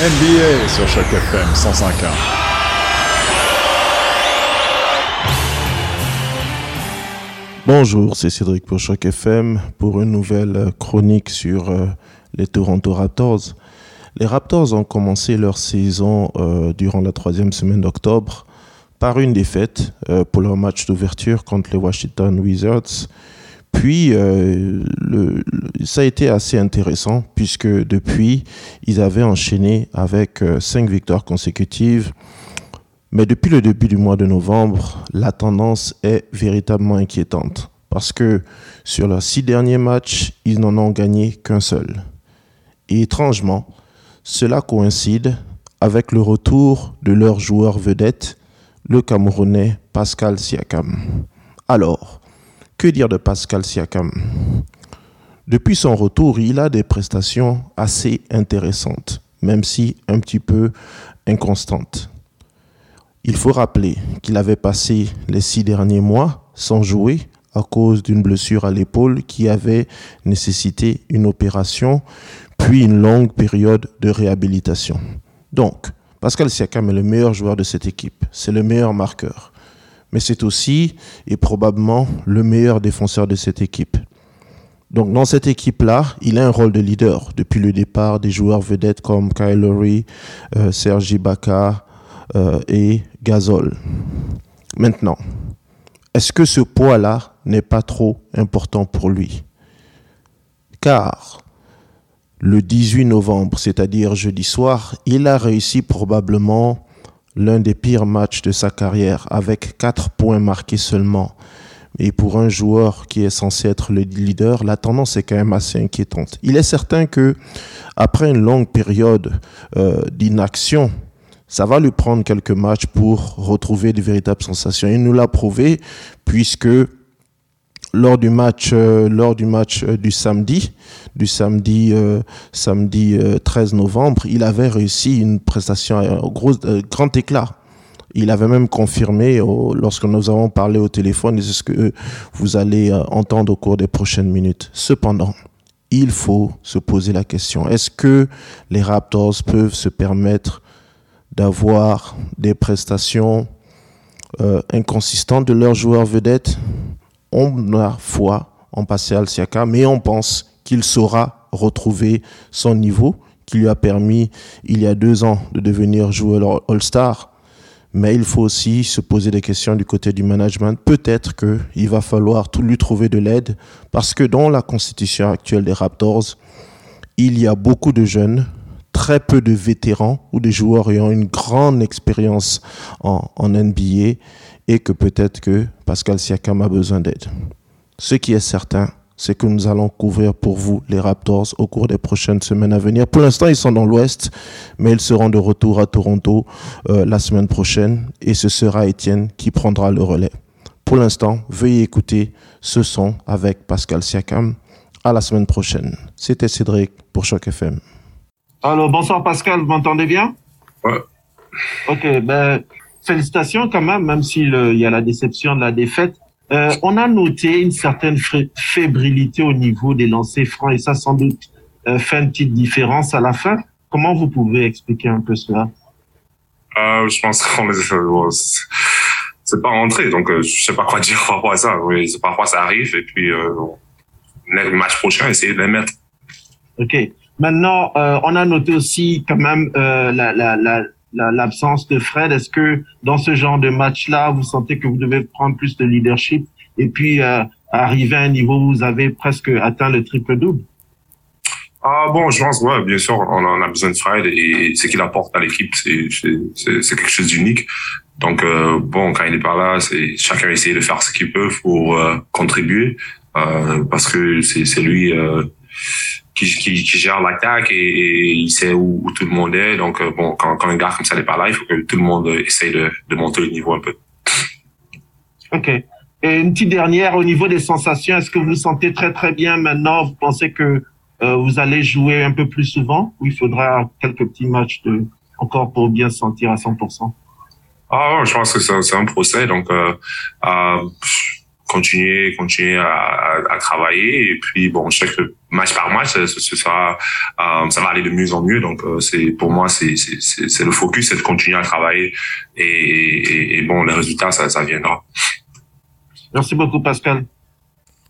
NBA sur chaque FM 105.1. Bonjour, c'est Cédric pour Choc FM pour une nouvelle chronique sur euh, les Toronto Raptors. Les Raptors ont commencé leur saison euh, durant la troisième semaine d'octobre par une défaite euh, pour leur match d'ouverture contre les Washington Wizards. Puis, euh, ça a été assez intéressant puisque depuis, ils avaient enchaîné avec euh, cinq victoires consécutives. Mais depuis le début du mois de novembre, la tendance est véritablement inquiétante parce que sur leurs six derniers matchs, ils n'en ont gagné qu'un seul. Et étrangement, cela coïncide avec le retour de leur joueur vedette, le Camerounais Pascal Siakam. Alors, que dire de Pascal Siakam? Depuis son retour, il a des prestations assez intéressantes, même si un petit peu inconstantes. Il faut rappeler qu'il avait passé les six derniers mois sans jouer à cause d'une blessure à l'épaule qui avait nécessité une opération, puis une longue période de réhabilitation. Donc, Pascal Siakam est le meilleur joueur de cette équipe, c'est le meilleur marqueur, mais c'est aussi et probablement le meilleur défenseur de cette équipe. Donc dans cette équipe-là, il a un rôle de leader depuis le départ des joueurs vedettes comme Kyle euh, Sergi Ibaka euh, et Gasol. Maintenant, est-ce que ce poids-là n'est pas trop important pour lui? Car le 18 novembre, c'est-à-dire jeudi soir, il a réussi probablement l'un des pires matchs de sa carrière avec 4 points marqués seulement. Et pour un joueur qui est censé être le leader, la tendance est quand même assez inquiétante. Il est certain que après une longue période euh, d'inaction, ça va lui prendre quelques matchs pour retrouver de véritables sensations. Il nous l'a prouvé puisque lors du match, euh, lors du match euh, du samedi, du samedi, euh, samedi euh, 13 novembre, il avait réussi une prestation à gros, grand éclat. Il avait même confirmé lorsque nous avons parlé au téléphone, et c'est ce que vous allez entendre au cours des prochaines minutes. Cependant, il faut se poser la question est-ce que les Raptors peuvent se permettre d'avoir des prestations inconsistantes de leurs joueurs vedettes? On a foi en Pascal Siakam, mais on pense qu'il saura retrouver son niveau qui lui a permis il y a deux ans de devenir joueur All-Star. Mais il faut aussi se poser des questions du côté du management. Peut-être qu'il va falloir lui trouver de l'aide parce que dans la constitution actuelle des Raptors, il y a beaucoup de jeunes, très peu de vétérans ou des joueurs ayant une grande expérience en, NBA et que peut-être que Pascal Siakam a besoin d'aide. Ce qui est certain, c'est que nous allons couvrir pour vous les Raptors au cours des prochaines semaines à venir. Pour l'instant, ils sont dans l'Ouest, mais ils seront de retour à Toronto euh, la semaine prochaine et ce sera Étienne qui prendra le relais. Pour l'instant, veuillez écouter ce son avec Pascal Siakam. À la semaine prochaine. C'était Cédric pour Choc FM. Alors, bonsoir Pascal, vous m'entendez bien? Ouais. Ok, ben, félicitations quand même, même s'il y a la déception de la défaite. Euh, on a noté une certaine fébrilité au niveau des lancers francs et ça sans doute euh, fait une petite différence à la fin. Comment vous pouvez expliquer un peu cela? Euh, je pense qu'on bon, c'est pas rentré, donc euh, je sais pas quoi dire par rapport à ça. Oui, c'est- parfois ça arrive et puis euh, le match prochain, essayer de les mettre. Ok. Maintenant, euh, on a noté aussi quand même euh, la, la, la, l'absence de Fred. Est-ce que dans ce genre de match-là, vous sentez que vous devez prendre plus de leadership et puis euh, arriver à un niveau où vous avez presque atteint le triple-double? Ah bon, je pense, ouais, bien sûr, on en a besoin de Fred et ce qu'il apporte à l'équipe, c'est quelque chose d'unique. Donc euh, bon, quand il est pas là, c'est chacun essaie de faire ce qu'il peut pour euh, contribuer euh, parce que c'est c'est lui euh, qui, qui, qui gère l'attaque et, et il sait où, où tout le monde est. Donc euh, bon, quand, quand un gars comme ça n'est pas là, il faut que tout le monde essaye de, de monter le niveau un peu. Ok. Et une petite dernière au niveau des sensations. Est-ce que vous vous sentez très très bien maintenant? Vous pensez que euh, vous allez jouer un peu plus souvent? Ou il faudra quelques petits matchs de encore pour bien se sentir à 100% Ah, je pense que c'est c'est un procès. Donc, euh, euh, continuer, continuer à, à, travailler. Et puis bon, je sais que match par match, ce, sera, euh, ça va aller de mieux en mieux. Donc euh, c'est pour moi, c'est le focus, c'est de continuer à travailler. Et, et, et bon, les résultats, ça, ça viendra. Merci beaucoup, Pascal.